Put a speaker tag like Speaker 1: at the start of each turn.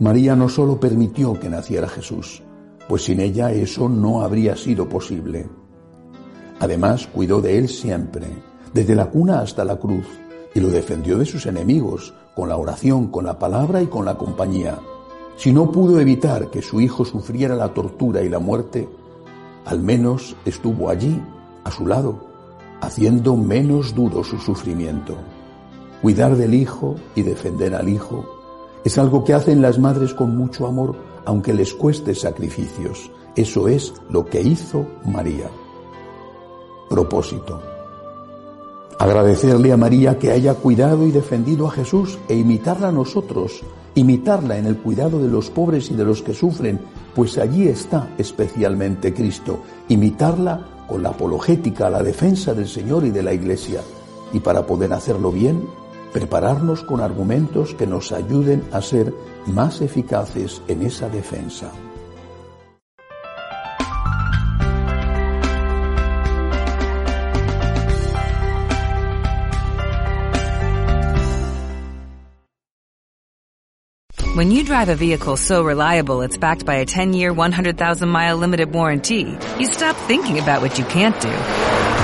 Speaker 1: María no solo permitió que naciera Jesús, pues sin ella eso no habría sido posible. Además, cuidó de él siempre, desde la cuna hasta la cruz, y lo defendió de sus enemigos, con la oración, con la palabra y con la compañía. Si no pudo evitar que su hijo sufriera la tortura y la muerte, al menos estuvo allí, a su lado, haciendo menos duro su sufrimiento. Cuidar del hijo y defender al hijo es algo que hacen las madres con mucho amor, aunque les cueste sacrificios. Eso es lo que hizo María. Propósito. Agradecerle a María que haya cuidado y defendido a Jesús e imitarla a nosotros, imitarla en el cuidado de los pobres y de los que sufren, pues allí está especialmente Cristo, imitarla con la apologética, la defensa del Señor y de la Iglesia. Y para poder hacerlo bien, prepararnos con argumentos que nos ayuden a ser más eficaces en esa defensa.
Speaker 2: When you drive a vehicle so reliable it's backed by a 10-year, 100,000-mile limited warranty, you stop thinking about what you can't do